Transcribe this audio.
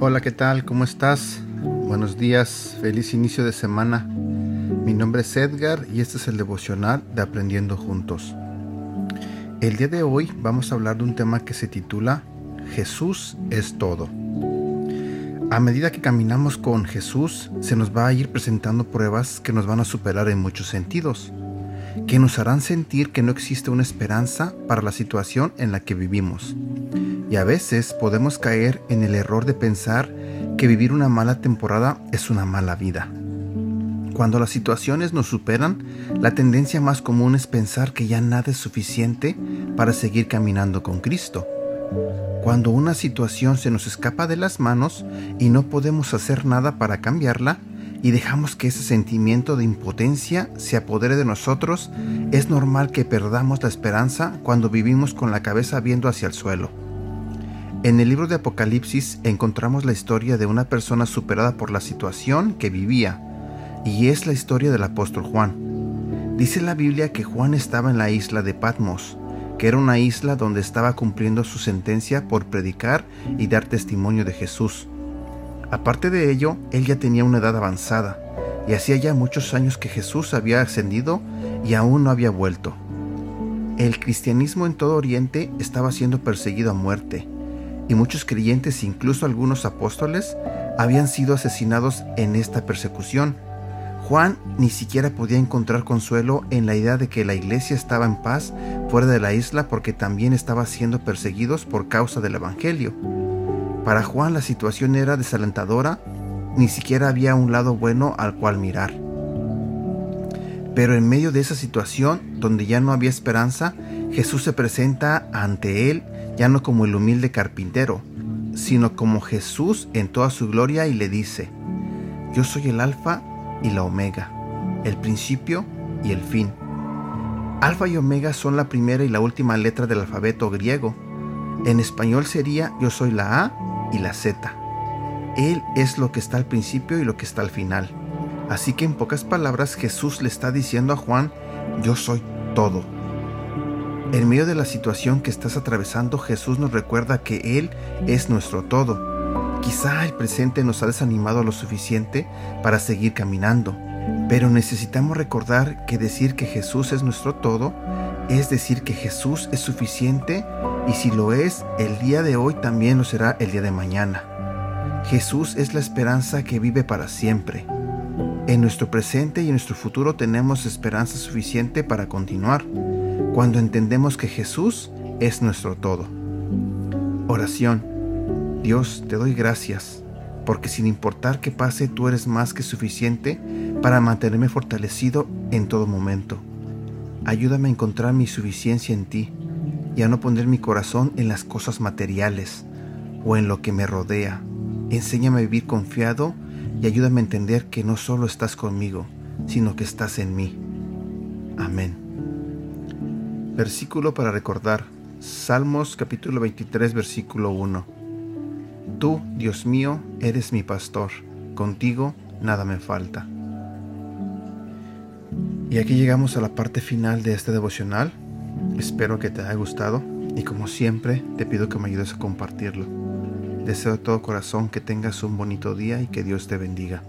Hola, ¿qué tal? ¿Cómo estás? Buenos días, feliz inicio de semana. Mi nombre es Edgar y este es el devocional de Aprendiendo Juntos. El día de hoy vamos a hablar de un tema que se titula Jesús es todo. A medida que caminamos con Jesús, se nos va a ir presentando pruebas que nos van a superar en muchos sentidos, que nos harán sentir que no existe una esperanza para la situación en la que vivimos. Y a veces podemos caer en el error de pensar que vivir una mala temporada es una mala vida. Cuando las situaciones nos superan, la tendencia más común es pensar que ya nada es suficiente para seguir caminando con Cristo. Cuando una situación se nos escapa de las manos y no podemos hacer nada para cambiarla, y dejamos que ese sentimiento de impotencia se apodere de nosotros, es normal que perdamos la esperanza cuando vivimos con la cabeza viendo hacia el suelo. En el libro de Apocalipsis encontramos la historia de una persona superada por la situación que vivía, y es la historia del apóstol Juan. Dice la Biblia que Juan estaba en la isla de Patmos, que era una isla donde estaba cumpliendo su sentencia por predicar y dar testimonio de Jesús. Aparte de ello, él ya tenía una edad avanzada, y hacía ya muchos años que Jesús había ascendido y aún no había vuelto. El cristianismo en todo Oriente estaba siendo perseguido a muerte, y muchos creyentes, incluso algunos apóstoles, habían sido asesinados en esta persecución. Juan ni siquiera podía encontrar consuelo en la idea de que la iglesia estaba en paz fuera de la isla porque también estaba siendo perseguidos por causa del Evangelio. Para Juan la situación era desalentadora, ni siquiera había un lado bueno al cual mirar. Pero en medio de esa situación, donde ya no había esperanza, Jesús se presenta ante él ya no como el humilde carpintero, sino como Jesús en toda su gloria y le dice, yo soy el alfa y la omega, el principio y el fin. Alfa y omega son la primera y la última letra del alfabeto griego. En español sería yo soy la A y la Z. Él es lo que está al principio y lo que está al final. Así que en pocas palabras Jesús le está diciendo a Juan, yo soy todo. En medio de la situación que estás atravesando, Jesús nos recuerda que Él es nuestro todo. Quizá el presente nos ha desanimado lo suficiente para seguir caminando, pero necesitamos recordar que decir que Jesús es nuestro todo es decir que Jesús es suficiente y si lo es, el día de hoy también lo será el día de mañana. Jesús es la esperanza que vive para siempre. En nuestro presente y en nuestro futuro tenemos esperanza suficiente para continuar cuando entendemos que Jesús es nuestro todo. Oración. Dios, te doy gracias, porque sin importar qué pase, tú eres más que suficiente para mantenerme fortalecido en todo momento. Ayúdame a encontrar mi suficiencia en ti y a no poner mi corazón en las cosas materiales o en lo que me rodea. Enséñame a vivir confiado y ayúdame a entender que no solo estás conmigo, sino que estás en mí. Amén. Versículo para recordar. Salmos capítulo 23 versículo 1. Tú, Dios mío, eres mi pastor. Contigo nada me falta. Y aquí llegamos a la parte final de este devocional. Espero que te haya gustado y como siempre te pido que me ayudes a compartirlo. Deseo de todo corazón que tengas un bonito día y que Dios te bendiga.